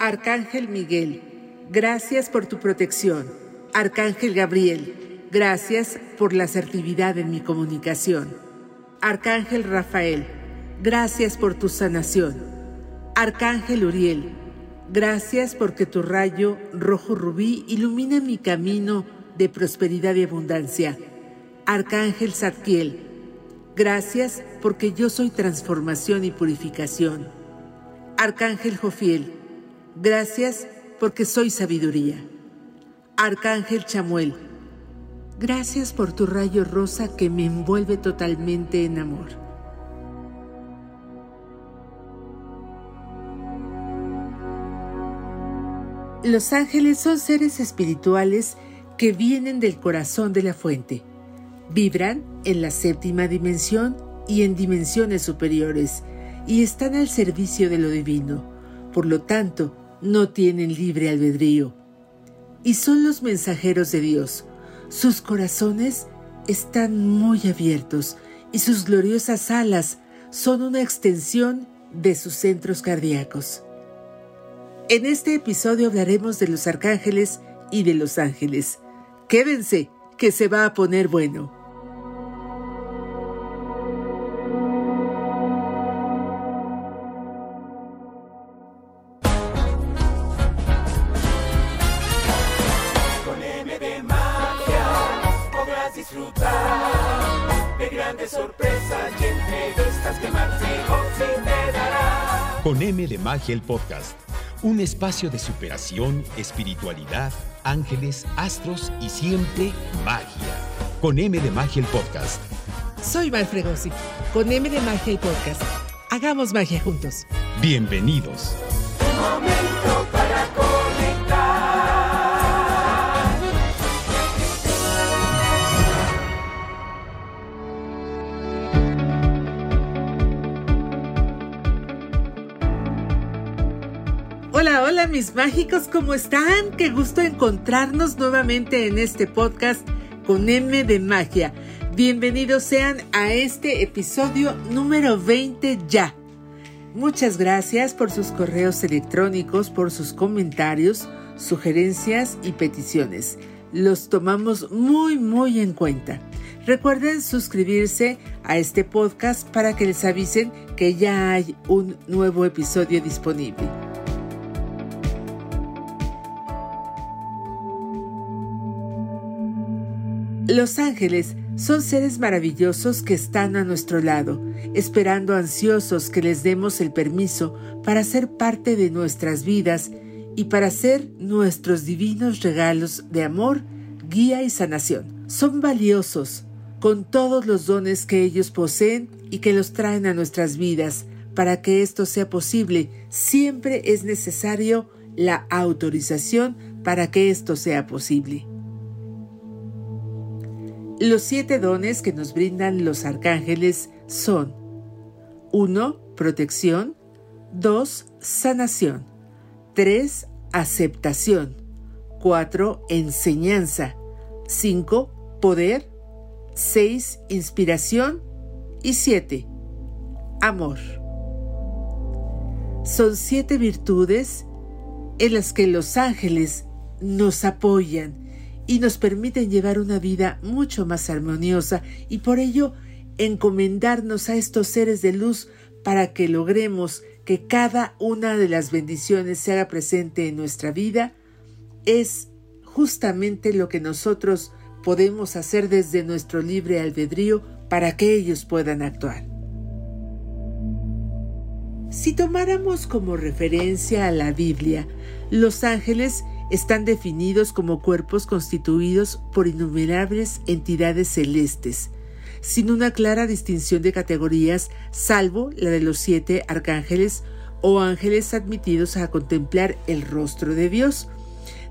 Arcángel Miguel, gracias por tu protección. Arcángel Gabriel, gracias por la asertividad en mi comunicación. Arcángel Rafael, gracias por tu sanación. Arcángel Uriel, gracias porque tu rayo rojo rubí ilumina mi camino de prosperidad y abundancia. Arcángel Zadkiel, gracias porque yo soy transformación y purificación. Arcángel Jofiel, Gracias porque soy sabiduría. Arcángel Chamuel, gracias por tu rayo rosa que me envuelve totalmente en amor. Los ángeles son seres espirituales que vienen del corazón de la fuente. Vibran en la séptima dimensión y en dimensiones superiores y están al servicio de lo divino. Por lo tanto, no tienen libre albedrío y son los mensajeros de Dios. Sus corazones están muy abiertos y sus gloriosas alas son una extensión de sus centros cardíacos. En este episodio hablaremos de los arcángeles y de los ángeles. Quédense, que se va a poner bueno. Magia el podcast, un espacio de superación, espiritualidad, ángeles, astros y siempre magia. Con M de Magia el podcast. Soy Val Fregosi, con M de Magia el podcast. Hagamos magia juntos. Bienvenidos. Hola, hola mis mágicos, ¿cómo están? Qué gusto encontrarnos nuevamente en este podcast con M de Magia. Bienvenidos sean a este episodio número 20 ya. Muchas gracias por sus correos electrónicos, por sus comentarios, sugerencias y peticiones. Los tomamos muy, muy en cuenta. Recuerden suscribirse a este podcast para que les avisen que ya hay un nuevo episodio disponible. Los ángeles son seres maravillosos que están a nuestro lado, esperando ansiosos que les demos el permiso para ser parte de nuestras vidas y para ser nuestros divinos regalos de amor, guía y sanación. Son valiosos, con todos los dones que ellos poseen y que los traen a nuestras vidas. Para que esto sea posible, siempre es necesario la autorización para que esto sea posible. Los siete dones que nos brindan los arcángeles son 1. Protección 2. Sanación 3. Aceptación 4. Enseñanza 5. Poder 6. Inspiración y 7. Amor. Son siete virtudes en las que los ángeles nos apoyan y nos permiten llevar una vida mucho más armoniosa y por ello encomendarnos a estos seres de luz para que logremos que cada una de las bendiciones se haga presente en nuestra vida es justamente lo que nosotros podemos hacer desde nuestro libre albedrío para que ellos puedan actuar. Si tomáramos como referencia a la Biblia, los ángeles están definidos como cuerpos constituidos por innumerables entidades celestes, sin una clara distinción de categorías, salvo la de los siete arcángeles o ángeles admitidos a contemplar el rostro de Dios.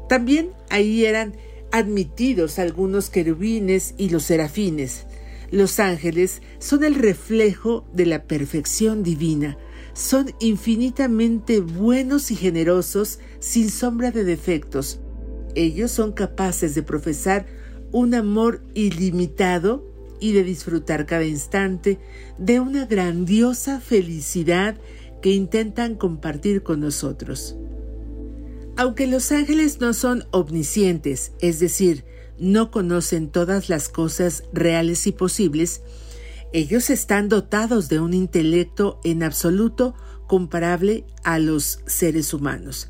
También ahí eran admitidos algunos querubines y los serafines. Los ángeles son el reflejo de la perfección divina, son infinitamente buenos y generosos sin sombra de defectos. Ellos son capaces de profesar un amor ilimitado y de disfrutar cada instante de una grandiosa felicidad que intentan compartir con nosotros. Aunque los ángeles no son omniscientes, es decir, no conocen todas las cosas reales y posibles, ellos están dotados de un intelecto en absoluto comparable a los seres humanos,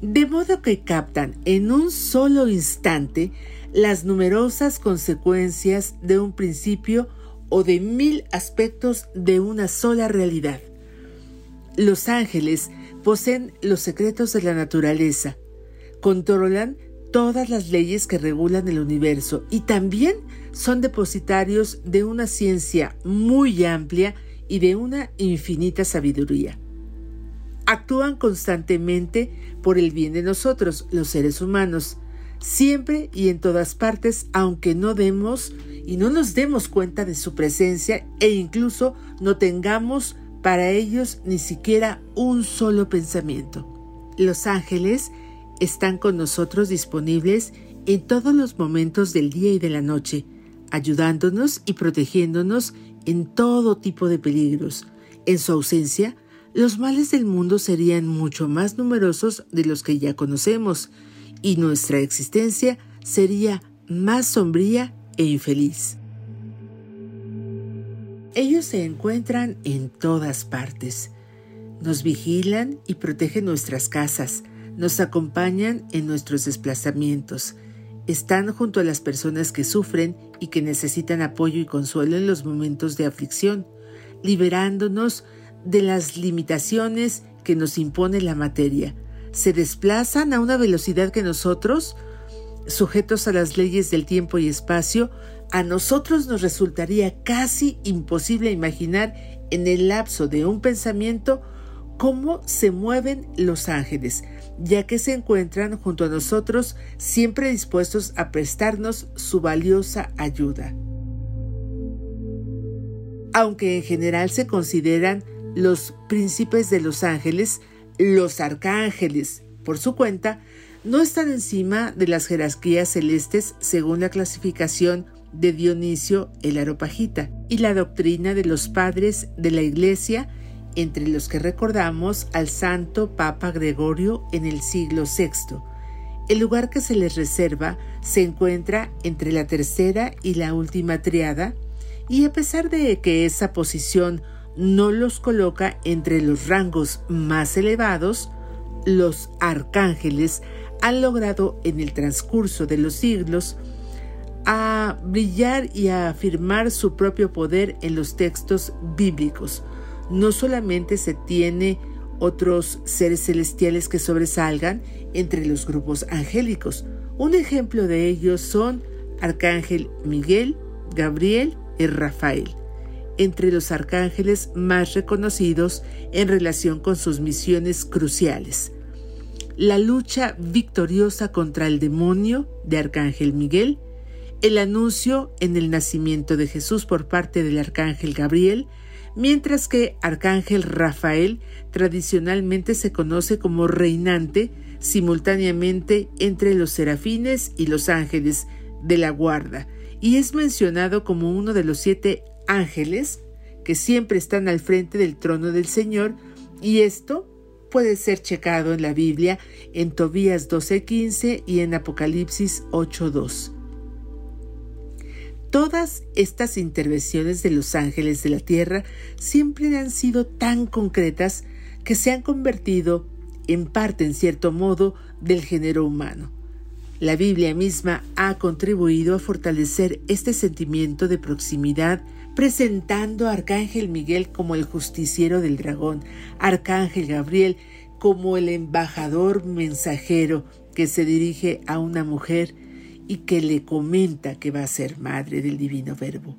de modo que captan en un solo instante las numerosas consecuencias de un principio o de mil aspectos de una sola realidad. Los ángeles poseen los secretos de la naturaleza, controlan todas las leyes que regulan el universo y también son depositarios de una ciencia muy amplia y de una infinita sabiduría. Actúan constantemente por el bien de nosotros, los seres humanos, siempre y en todas partes, aunque no demos y no nos demos cuenta de su presencia e incluso no tengamos para ellos ni siquiera un solo pensamiento. Los ángeles están con nosotros disponibles en todos los momentos del día y de la noche, ayudándonos y protegiéndonos en todo tipo de peligros. En su ausencia, los males del mundo serían mucho más numerosos de los que ya conocemos, y nuestra existencia sería más sombría e infeliz. Ellos se encuentran en todas partes. Nos vigilan y protegen nuestras casas, nos acompañan en nuestros desplazamientos, están junto a las personas que sufren y que necesitan apoyo y consuelo en los momentos de aflicción, liberándonos de las limitaciones que nos impone la materia. Se desplazan a una velocidad que nosotros, sujetos a las leyes del tiempo y espacio, a nosotros nos resultaría casi imposible imaginar en el lapso de un pensamiento cómo se mueven los ángeles, ya que se encuentran junto a nosotros siempre dispuestos a prestarnos su valiosa ayuda. Aunque en general se consideran los príncipes de los ángeles, los arcángeles, por su cuenta, no están encima de las jerarquías celestes según la clasificación de Dionisio el Aropagita y la doctrina de los padres de la Iglesia entre los que recordamos al santo Papa Gregorio en el siglo VI. El lugar que se les reserva se encuentra entre la tercera y la última triada, y a pesar de que esa posición no los coloca entre los rangos más elevados, los arcángeles han logrado en el transcurso de los siglos a brillar y a afirmar su propio poder en los textos bíblicos, no solamente se tiene otros seres celestiales que sobresalgan entre los grupos angélicos. Un ejemplo de ellos son Arcángel Miguel, Gabriel y Rafael, entre los arcángeles más reconocidos en relación con sus misiones cruciales. La lucha victoriosa contra el demonio de Arcángel Miguel, el anuncio en el nacimiento de Jesús por parte del Arcángel Gabriel, mientras que Arcángel Rafael tradicionalmente se conoce como reinante simultáneamente entre los serafines y los ángeles de la guarda, y es mencionado como uno de los siete ángeles que siempre están al frente del trono del Señor, y esto puede ser checado en la Biblia en Tobías 12:15 y en Apocalipsis 8:2. Todas estas intervenciones de los ángeles de la tierra siempre han sido tan concretas que se han convertido en parte, en cierto modo, del género humano. La Biblia misma ha contribuido a fortalecer este sentimiento de proximidad, presentando a Arcángel Miguel como el justiciero del dragón, Arcángel Gabriel como el embajador mensajero que se dirige a una mujer y que le comenta que va a ser madre del divino verbo.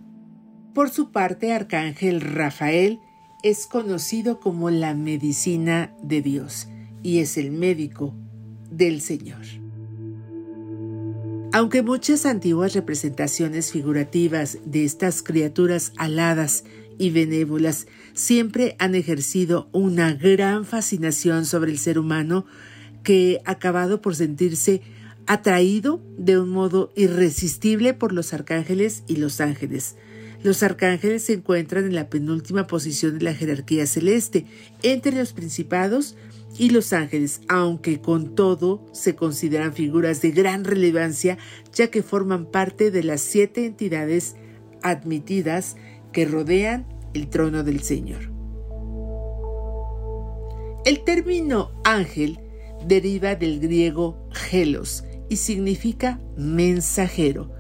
Por su parte, Arcángel Rafael es conocido como la medicina de Dios y es el médico del Señor. Aunque muchas antiguas representaciones figurativas de estas criaturas aladas y benévolas siempre han ejercido una gran fascinación sobre el ser humano que, acabado por sentirse atraído de un modo irresistible por los arcángeles y los ángeles. Los arcángeles se encuentran en la penúltima posición de la jerarquía celeste, entre los principados y los ángeles, aunque con todo se consideran figuras de gran relevancia ya que forman parte de las siete entidades admitidas que rodean el trono del Señor. El término ángel deriva del griego gelos y significa mensajero,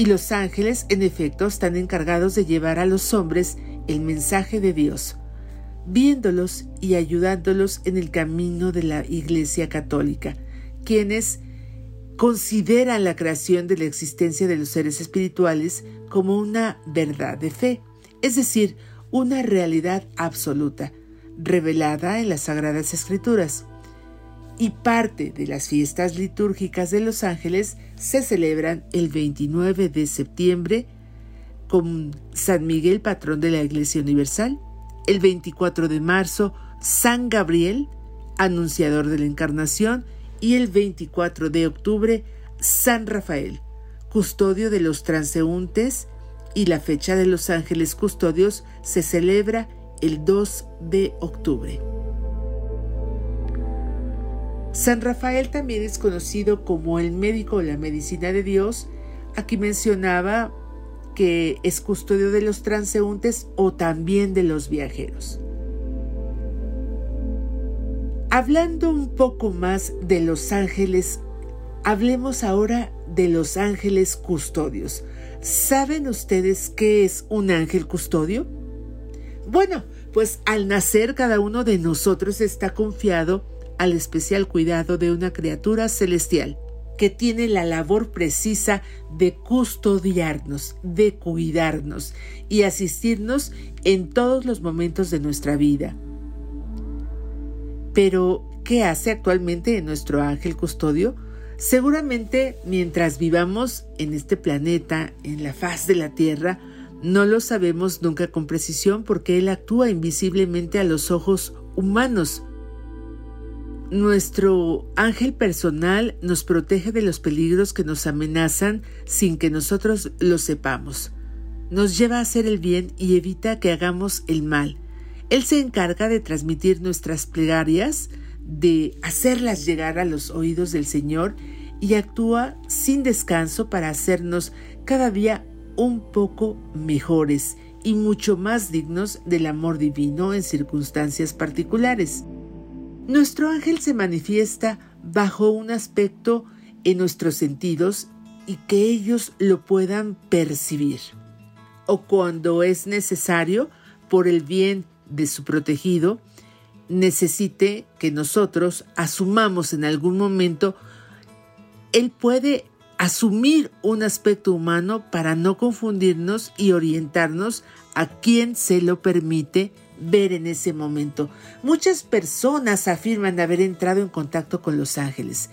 y los ángeles en efecto están encargados de llevar a los hombres el mensaje de Dios, viéndolos y ayudándolos en el camino de la Iglesia Católica, quienes consideran la creación de la existencia de los seres espirituales como una verdad de fe, es decir, una realidad absoluta, revelada en las Sagradas Escrituras. Y parte de las fiestas litúrgicas de los ángeles se celebran el 29 de septiembre con San Miguel, patrón de la Iglesia Universal, el 24 de marzo, San Gabriel, anunciador de la Encarnación, y el 24 de octubre San Rafael, custodio de los transeúntes. Y la fecha de los ángeles custodios se celebra el 2 de octubre. San Rafael también es conocido como el médico de la medicina de Dios. Aquí mencionaba que es custodio de los transeúntes o también de los viajeros. Hablando un poco más de los ángeles, hablemos ahora de los ángeles custodios. ¿Saben ustedes qué es un ángel custodio? Bueno, pues al nacer cada uno de nosotros está confiado al especial cuidado de una criatura celestial que tiene la labor precisa de custodiarnos, de cuidarnos y asistirnos en todos los momentos de nuestra vida. Pero, ¿qué hace actualmente nuestro ángel custodio? Seguramente mientras vivamos en este planeta, en la faz de la Tierra, no lo sabemos nunca con precisión porque Él actúa invisiblemente a los ojos humanos. Nuestro ángel personal nos protege de los peligros que nos amenazan sin que nosotros lo sepamos. Nos lleva a hacer el bien y evita que hagamos el mal. Él se encarga de transmitir nuestras plegarias, de hacerlas llegar a los oídos del Señor y actúa sin descanso para hacernos cada día un poco mejores y mucho más dignos del amor divino en circunstancias particulares. Nuestro ángel se manifiesta bajo un aspecto en nuestros sentidos y que ellos lo puedan percibir. O cuando es necesario, por el bien de su protegido necesite que nosotros asumamos en algún momento, él puede asumir un aspecto humano para no confundirnos y orientarnos a quien se lo permite ver en ese momento. Muchas personas afirman haber entrado en contacto con los ángeles.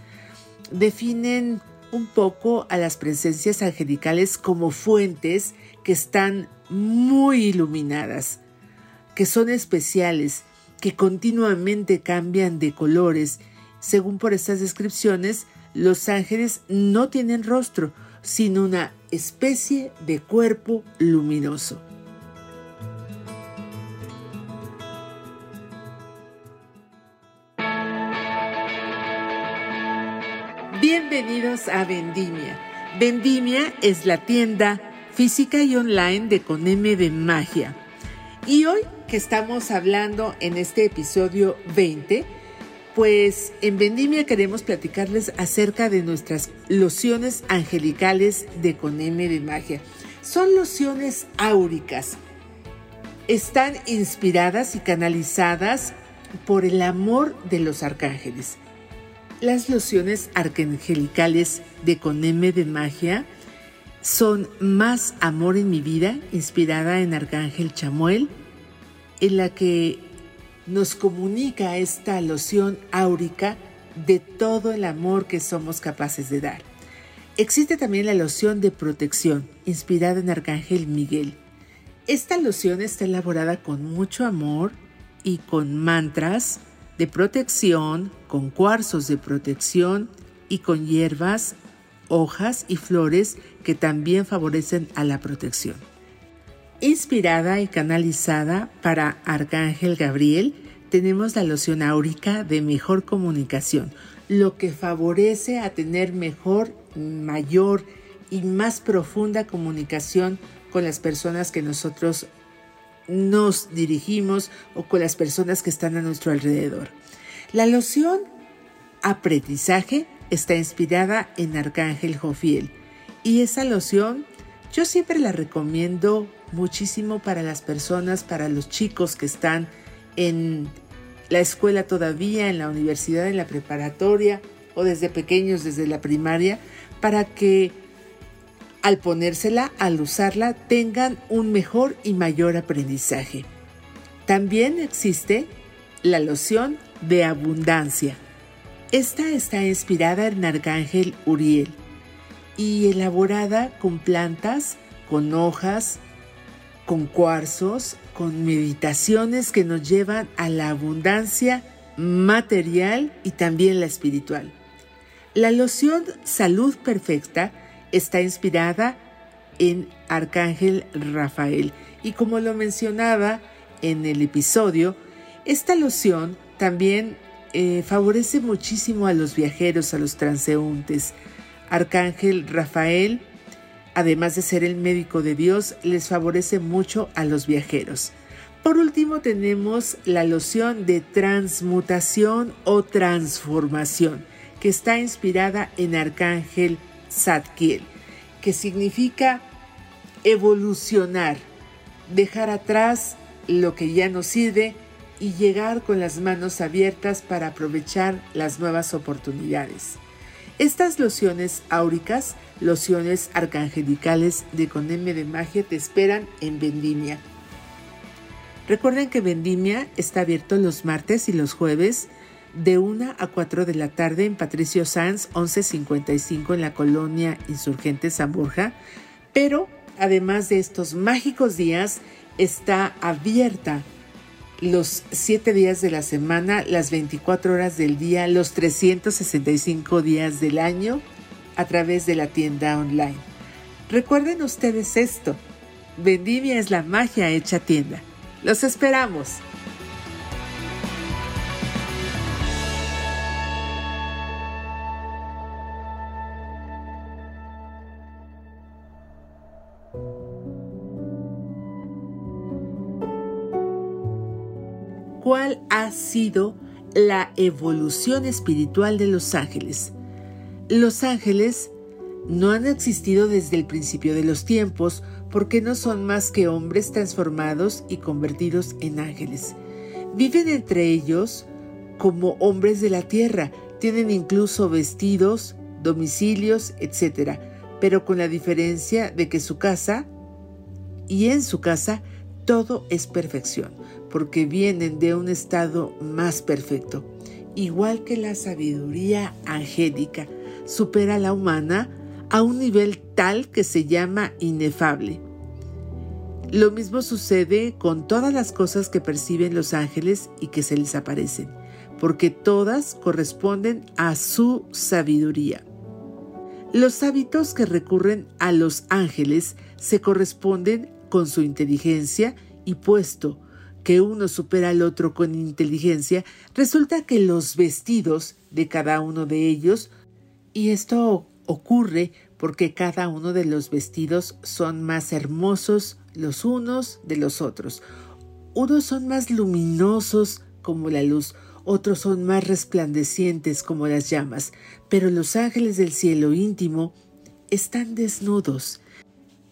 Definen un poco a las presencias angelicales como fuentes que están muy iluminadas que son especiales, que continuamente cambian de colores. Según por estas descripciones, los ángeles no tienen rostro, sino una especie de cuerpo luminoso. Bienvenidos a Vendimia. Vendimia es la tienda física y online de Coneme de Magia. Y hoy que estamos hablando en este episodio 20, pues en Vendimia queremos platicarles acerca de nuestras lociones angelicales de Coneme de Magia. Son lociones áuricas. Están inspiradas y canalizadas por el amor de los arcángeles. Las lociones arcangelicales de Coneme de Magia son Más Amor en mi vida, inspirada en Arcángel Chamuel, en la que nos comunica esta loción áurica de todo el amor que somos capaces de dar. Existe también la loción de protección, inspirada en Arcángel Miguel. Esta loción está elaborada con mucho amor y con mantras de protección, con cuarzos de protección y con hierbas, hojas y flores que también favorecen a la protección. Inspirada y canalizada para Arcángel Gabriel, tenemos la loción áurica de mejor comunicación, lo que favorece a tener mejor, mayor y más profunda comunicación con las personas que nosotros nos dirigimos o con las personas que están a nuestro alrededor. La loción aprendizaje está inspirada en Arcángel Jofiel y esa loción yo siempre la recomiendo muchísimo para las personas, para los chicos que están en la escuela todavía, en la universidad, en la preparatoria o desde pequeños, desde la primaria, para que al ponérsela, al usarla, tengan un mejor y mayor aprendizaje. También existe la loción de abundancia. Esta está inspirada en Arcángel Uriel y elaborada con plantas, con hojas, con cuarzos, con meditaciones que nos llevan a la abundancia material y también la espiritual. La loción Salud Perfecta está inspirada en Arcángel Rafael y como lo mencionaba en el episodio, esta loción también eh, favorece muchísimo a los viajeros, a los transeúntes. Arcángel Rafael además de ser el médico de Dios, les favorece mucho a los viajeros. Por último tenemos la loción de transmutación o transformación, que está inspirada en Arcángel Zadkiel, que significa evolucionar, dejar atrás lo que ya no sirve y llegar con las manos abiertas para aprovechar las nuevas oportunidades. Estas lociones áuricas, lociones arcangelicales de Coneme de Magia te esperan en Vendimia. Recuerden que Vendimia está abierto los martes y los jueves de 1 a 4 de la tarde en Patricio Sanz 1155 en la colonia Insurgente San Borja, pero además de estos mágicos días está abierta los siete días de la semana, las 24 horas del día, los 365 días del año a través de la tienda online. Recuerden ustedes esto, Vendimia es la magia hecha tienda. Los esperamos. Cuál ha sido la evolución espiritual de los ángeles. Los ángeles no han existido desde el principio de los tiempos porque no son más que hombres transformados y convertidos en ángeles. Viven entre ellos como hombres de la tierra, tienen incluso vestidos, domicilios, etc. Pero con la diferencia de que su casa y en su casa todo es perfección porque vienen de un estado más perfecto. Igual que la sabiduría angélica supera la humana a un nivel tal que se llama inefable. Lo mismo sucede con todas las cosas que perciben los ángeles y que se les aparecen, porque todas corresponden a su sabiduría. Los hábitos que recurren a los ángeles se corresponden con su inteligencia y puesto que uno supera al otro con inteligencia, resulta que los vestidos de cada uno de ellos, y esto ocurre porque cada uno de los vestidos son más hermosos los unos de los otros. Unos son más luminosos como la luz, otros son más resplandecientes como las llamas, pero los ángeles del cielo íntimo están desnudos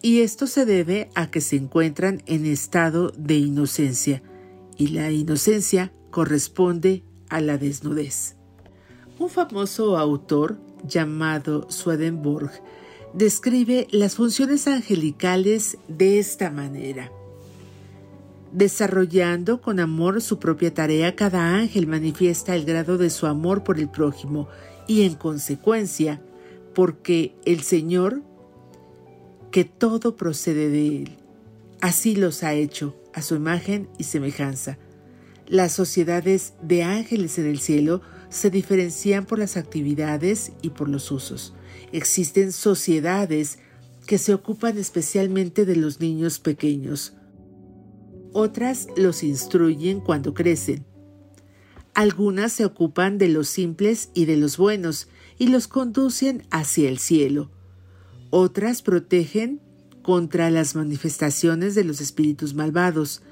y esto se debe a que se encuentran en estado de inocencia, y la inocencia corresponde a la desnudez. Un famoso autor llamado Swedenborg describe las funciones angelicales de esta manera. Desarrollando con amor su propia tarea, cada ángel manifiesta el grado de su amor por el prójimo y en consecuencia, porque el Señor que todo procede de Él. Así los ha hecho, a su imagen y semejanza. Las sociedades de ángeles en el cielo se diferencian por las actividades y por los usos. Existen sociedades que se ocupan especialmente de los niños pequeños. Otras los instruyen cuando crecen. Algunas se ocupan de los simples y de los buenos y los conducen hacia el cielo. Otras protegen contra las manifestaciones de los espíritus malvados.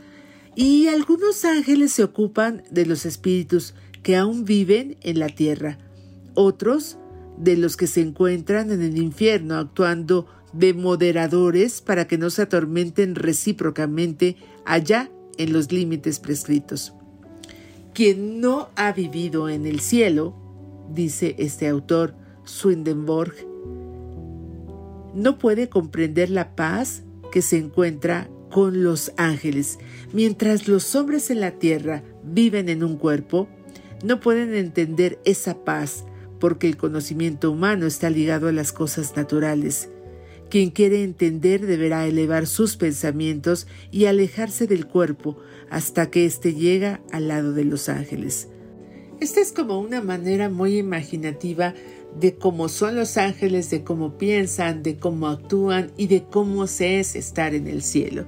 Y algunos ángeles se ocupan de los espíritus que aún viven en la tierra. Otros de los que se encuentran en el infierno actuando de moderadores para que no se atormenten recíprocamente allá en los límites prescritos. Quien no ha vivido en el cielo, dice este autor Swedenborg, no puede comprender la paz que se encuentra con los ángeles. Mientras los hombres en la tierra viven en un cuerpo, no pueden entender esa paz porque el conocimiento humano está ligado a las cosas naturales. Quien quiere entender deberá elevar sus pensamientos y alejarse del cuerpo hasta que éste llega al lado de los ángeles. Esta es como una manera muy imaginativa de cómo son los ángeles, de cómo piensan, de cómo actúan y de cómo se es estar en el cielo.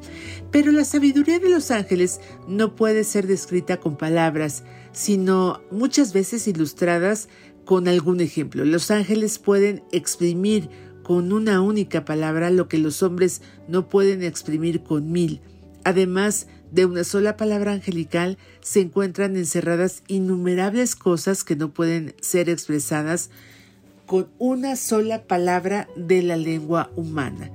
Pero la sabiduría de los ángeles no puede ser descrita con palabras, sino muchas veces ilustradas con algún ejemplo. Los ángeles pueden exprimir con una única palabra lo que los hombres no pueden exprimir con mil. Además de una sola palabra angelical se encuentran encerradas innumerables cosas que no pueden ser expresadas con una sola palabra de la lengua humana.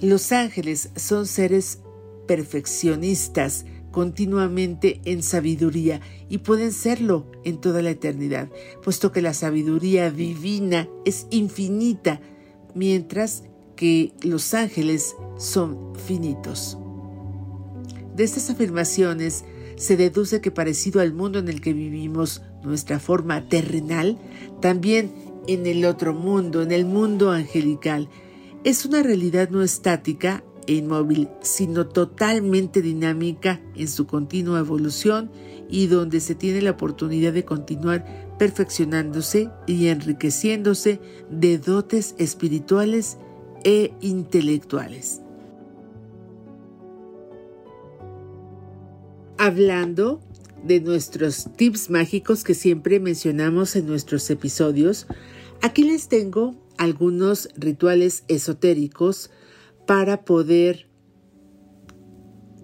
Los ángeles son seres perfeccionistas continuamente en sabiduría y pueden serlo en toda la eternidad, puesto que la sabiduría divina es infinita mientras que los ángeles son finitos. De estas afirmaciones se deduce que parecido al mundo en el que vivimos, nuestra forma terrenal, también en el otro mundo, en el mundo angelical, es una realidad no estática e inmóvil, sino totalmente dinámica en su continua evolución y donde se tiene la oportunidad de continuar perfeccionándose y enriqueciéndose de dotes espirituales e intelectuales. Hablando de nuestros tips mágicos que siempre mencionamos en nuestros episodios, aquí les tengo algunos rituales esotéricos para poder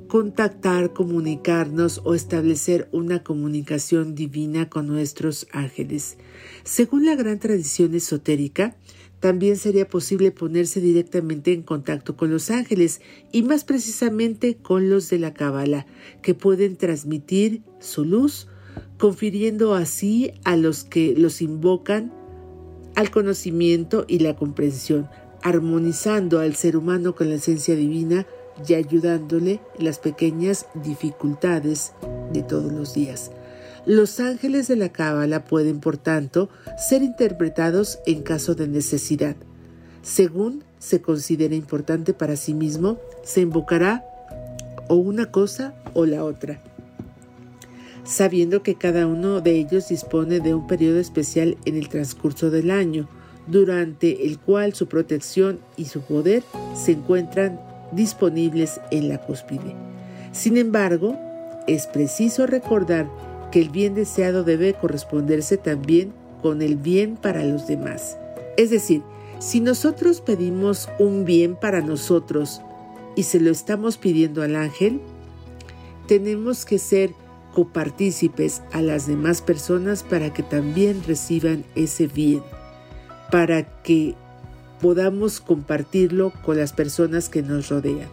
contactar, comunicarnos o establecer una comunicación divina con nuestros ángeles. Según la gran tradición esotérica, también sería posible ponerse directamente en contacto con los ángeles y más precisamente con los de la Cábala, que pueden transmitir su luz, confiriendo así a los que los invocan al conocimiento y la comprensión, armonizando al ser humano con la esencia divina y ayudándole en las pequeñas dificultades de todos los días. Los ángeles de la cábala pueden, por tanto, ser interpretados en caso de necesidad. Según se considera importante para sí mismo, se invocará o una cosa o la otra, sabiendo que cada uno de ellos dispone de un periodo especial en el transcurso del año, durante el cual su protección y su poder se encuentran disponibles en la cúspide. Sin embargo, es preciso recordar que el bien deseado debe corresponderse también con el bien para los demás. Es decir, si nosotros pedimos un bien para nosotros y se lo estamos pidiendo al ángel, tenemos que ser copartícipes a las demás personas para que también reciban ese bien, para que podamos compartirlo con las personas que nos rodean.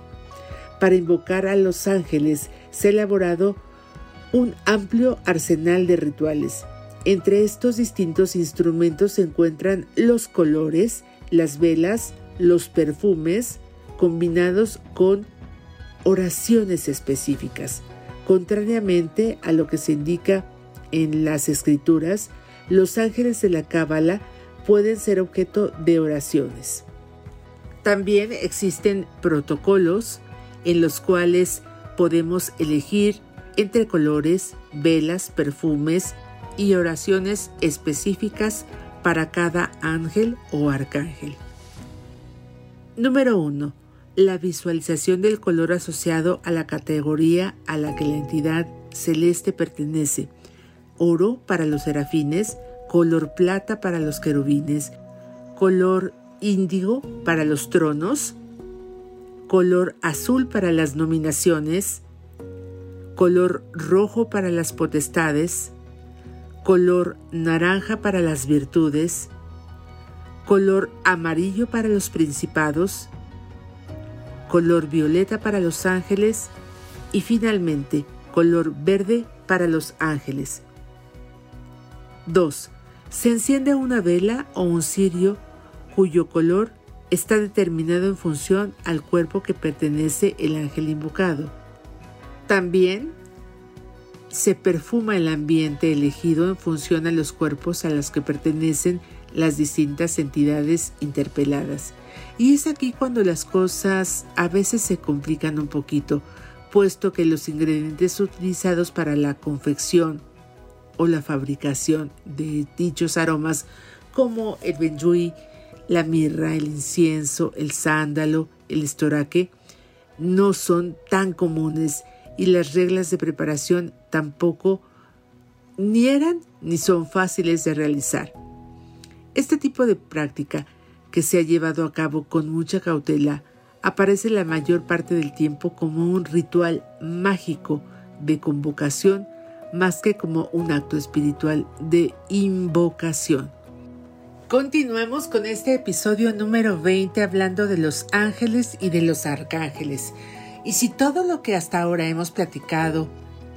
Para invocar a los ángeles se ha elaborado un amplio arsenal de rituales. Entre estos distintos instrumentos se encuentran los colores, las velas, los perfumes, combinados con oraciones específicas. Contrariamente a lo que se indica en las escrituras, los ángeles de la Cábala pueden ser objeto de oraciones. También existen protocolos en los cuales podemos elegir entre colores, velas, perfumes y oraciones específicas para cada ángel o arcángel. Número 1. La visualización del color asociado a la categoría a la que la entidad celeste pertenece. oro para los serafines, color plata para los querubines, color índigo para los tronos, color azul para las nominaciones, color rojo para las potestades, color naranja para las virtudes, color amarillo para los principados, color violeta para los ángeles y finalmente color verde para los ángeles. 2. Se enciende una vela o un cirio cuyo color está determinado en función al cuerpo que pertenece el ángel invocado. También se perfuma el ambiente elegido en función a los cuerpos a los que pertenecen las distintas entidades interpeladas. Y es aquí cuando las cosas a veces se complican un poquito, puesto que los ingredientes utilizados para la confección o la fabricación de dichos aromas como el benjuí, la mirra, el incienso, el sándalo, el estoraque, no son tan comunes y las reglas de preparación tampoco ni eran ni son fáciles de realizar. Este tipo de práctica, que se ha llevado a cabo con mucha cautela, aparece la mayor parte del tiempo como un ritual mágico de convocación más que como un acto espiritual de invocación. Continuemos con este episodio número 20 hablando de los ángeles y de los arcángeles. Y si todo lo que hasta ahora hemos platicado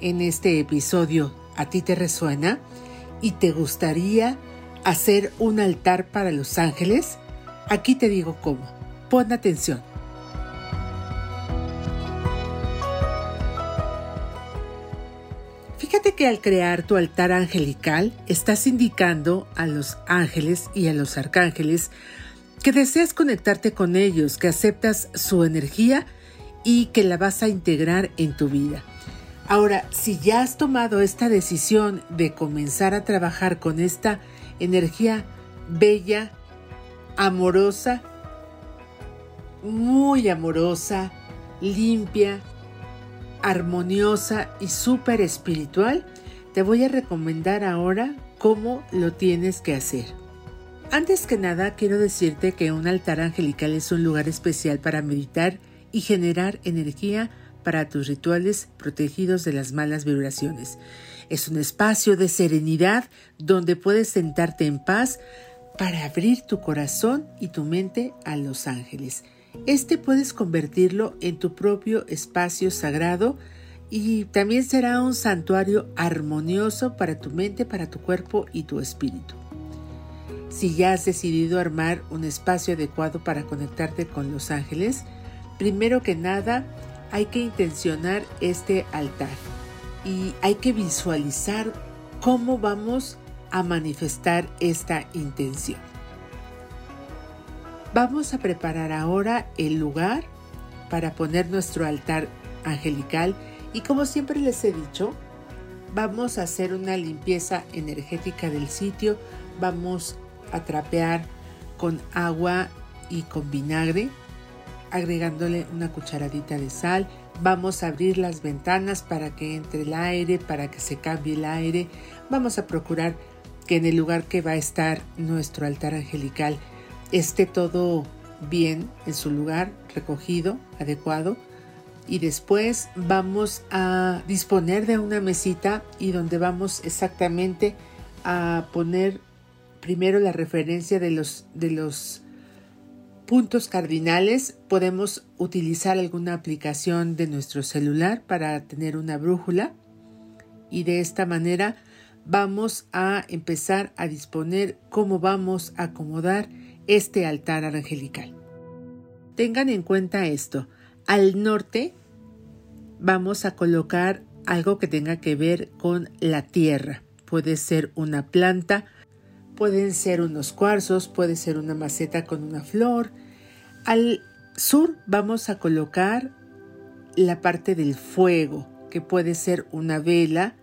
en este episodio a ti te resuena y te gustaría hacer un altar para los ángeles, aquí te digo cómo. Pon atención. Fíjate que al crear tu altar angelical estás indicando a los ángeles y a los arcángeles que deseas conectarte con ellos, que aceptas su energía y que la vas a integrar en tu vida. Ahora, si ya has tomado esta decisión de comenzar a trabajar con esta energía bella, amorosa, muy amorosa, limpia, armoniosa y súper espiritual, te voy a recomendar ahora cómo lo tienes que hacer. Antes que nada, quiero decirte que un altar angelical es un lugar especial para meditar y generar energía para tus rituales protegidos de las malas vibraciones. Es un espacio de serenidad donde puedes sentarte en paz para abrir tu corazón y tu mente a los ángeles. Este puedes convertirlo en tu propio espacio sagrado y también será un santuario armonioso para tu mente, para tu cuerpo y tu espíritu. Si ya has decidido armar un espacio adecuado para conectarte con los ángeles, primero que nada hay que intencionar este altar y hay que visualizar cómo vamos a manifestar esta intención. Vamos a preparar ahora el lugar para poner nuestro altar angelical y como siempre les he dicho, vamos a hacer una limpieza energética del sitio, vamos a trapear con agua y con vinagre agregándole una cucharadita de sal. Vamos a abrir las ventanas para que entre el aire, para que se cambie el aire. Vamos a procurar que en el lugar que va a estar nuestro altar angelical esté todo bien en su lugar, recogido, adecuado. Y después vamos a disponer de una mesita y donde vamos exactamente a poner primero la referencia de los, de los puntos cardinales podemos utilizar alguna aplicación de nuestro celular para tener una brújula y de esta manera vamos a empezar a disponer cómo vamos a acomodar este altar angelical. Tengan en cuenta esto. Al norte vamos a colocar algo que tenga que ver con la tierra. Puede ser una planta, Pueden ser unos cuarzos, puede ser una maceta con una flor. Al sur vamos a colocar la parte del fuego, que puede ser una vela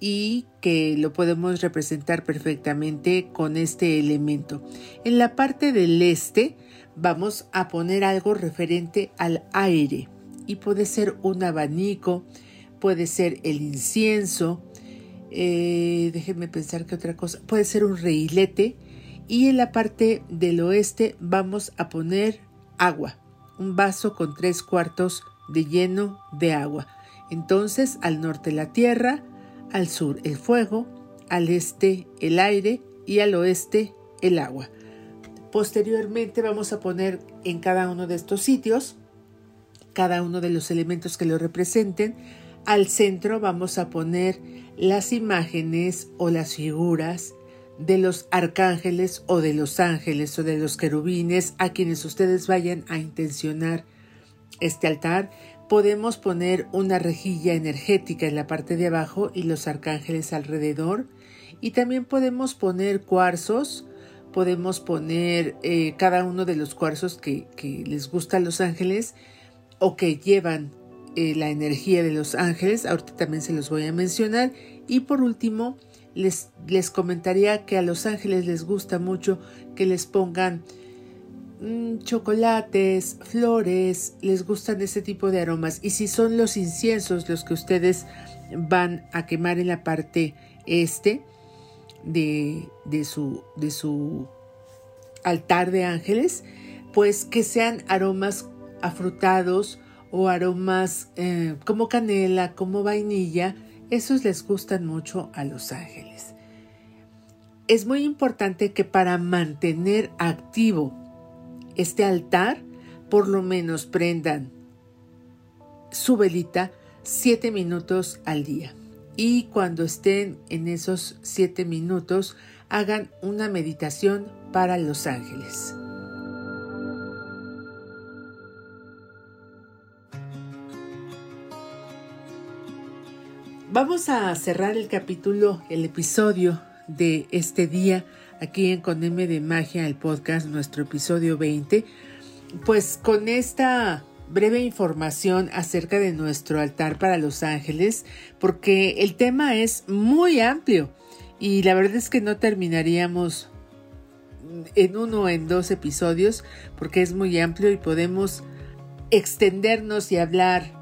y que lo podemos representar perfectamente con este elemento. En la parte del este vamos a poner algo referente al aire y puede ser un abanico, puede ser el incienso, Eh, déjenme pensar que otra cosa. Puede ser un reilete. Y en la parte del oeste vamos a poner agua. Un vaso con tres cuartos de lleno de agua. Entonces al norte la tierra, al sur el fuego, al este el aire y al oeste el agua. Posteriormente vamos a poner en cada uno de estos sitios cada uno de los elementos que lo representen. Al centro vamos a poner las imágenes o las figuras de los arcángeles o de los ángeles o de los querubines a quienes ustedes vayan a intencionar este altar. Podemos poner una rejilla energética en la parte de abajo y los arcángeles alrededor. Y también podemos poner cuarzos, podemos poner eh, cada uno de los cuarzos que, que les gusta a los ángeles o que llevan eh, la energía de los ángeles. Ahorita también se los voy a mencionar. Y por último, les, les comentaría que a los ángeles les gusta mucho que les pongan mm, chocolates, flores, les gustan ese tipo de aromas. Y si son los inciensos los que ustedes van a quemar en la parte este de, de, su, de su altar de ángeles, pues que sean aromas afrutados o aromas eh, como canela, como vainilla, esos les gustan mucho a los ángeles. Es muy importante que para mantener activo este altar, por lo menos prendan su velita siete minutos al día. Y cuando estén en esos siete minutos, hagan una meditación para los ángeles. Vamos a cerrar el capítulo, el episodio de este día aquí en Con M de Magia, el podcast, nuestro episodio 20, pues con esta breve información acerca de nuestro altar para los ángeles, porque el tema es muy amplio y la verdad es que no terminaríamos en uno o en dos episodios porque es muy amplio y podemos extendernos y hablar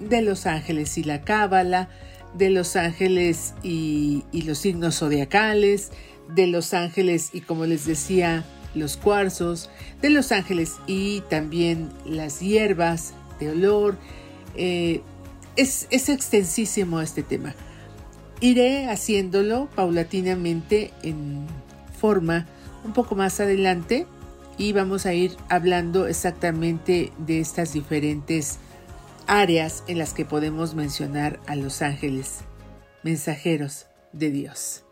de los ángeles y la cábala, de los ángeles y, los signos zodiacales, de los ángeles y como les decía, los cuarzos, de los ángeles y también las hierbas de olor. Eh, es, es extensísimo este tema. Iré haciéndolo paulatinamente en forma un poco más adelante y vamos a ir hablando exactamente de estas diferentes áreas en las que podemos mencionar a los ángeles, mensajeros de Dios.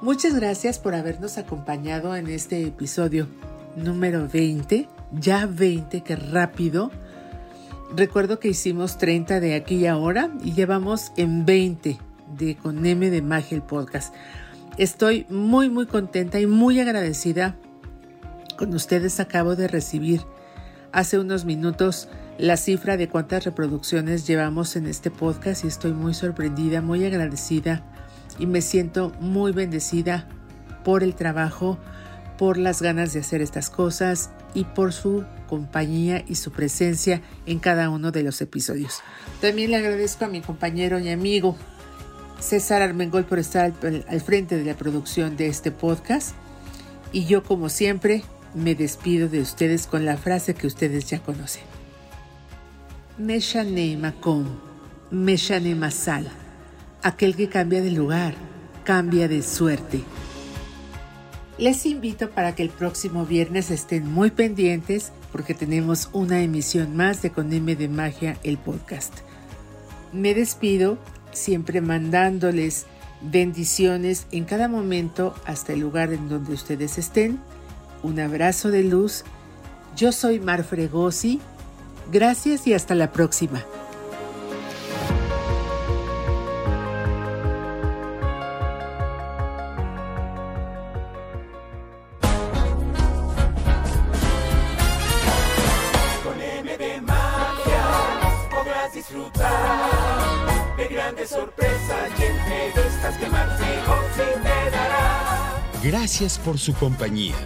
Muchas gracias por habernos acompañado en este episodio número 20, ya 20, qué rápido. Recuerdo que hicimos 30 de aquí y ahora y llevamos en 20 de Con M de Magia el podcast. Estoy muy muy contenta y muy agradecida con ustedes. Acabo de recibir hace unos minutos la cifra de cuántas reproducciones llevamos en este podcast y estoy muy sorprendida, muy agradecida y me siento muy bendecida por el trabajo, por las ganas de hacer estas cosas y por su compañía y su presencia en cada uno de los episodios. También le agradezco a mi compañero y amigo César Armengol por estar al, al frente de la producción de este podcast. Y yo, como siempre, me despido de ustedes con la frase que ustedes ya conocen. Meshane Makom, Meshane Masal. Aquel que cambia de lugar, cambia de suerte. Les invito para que el próximo viernes estén muy pendientes porque tenemos una emisión más de Con M de Magia, el podcast. Me despido siempre mandándoles bendiciones en cada momento hasta el lugar en donde ustedes estén. Un abrazo de luz. Yo soy Mar Fregosi Gracias y hasta la próxima. Con M de magia podrás disfrutar de grandes sorpresas y entrevistas que Martín te dará. Gracias por su compañía.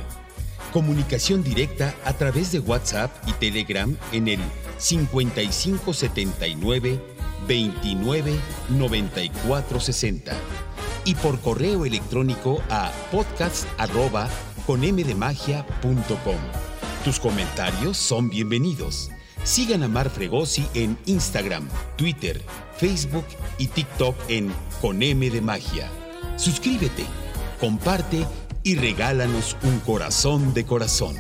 Comunicación directa a través de WhatsApp y Telegram en el 5579 29 94 60. y por correo electrónico a podcast@conmdemagia.com. Tus comentarios son bienvenidos. Sigan a Mar Fregosi en Instagram, Twitter, Facebook y TikTok en Con M Magia. Suscríbete, comparte y regálanos un corazón de corazón.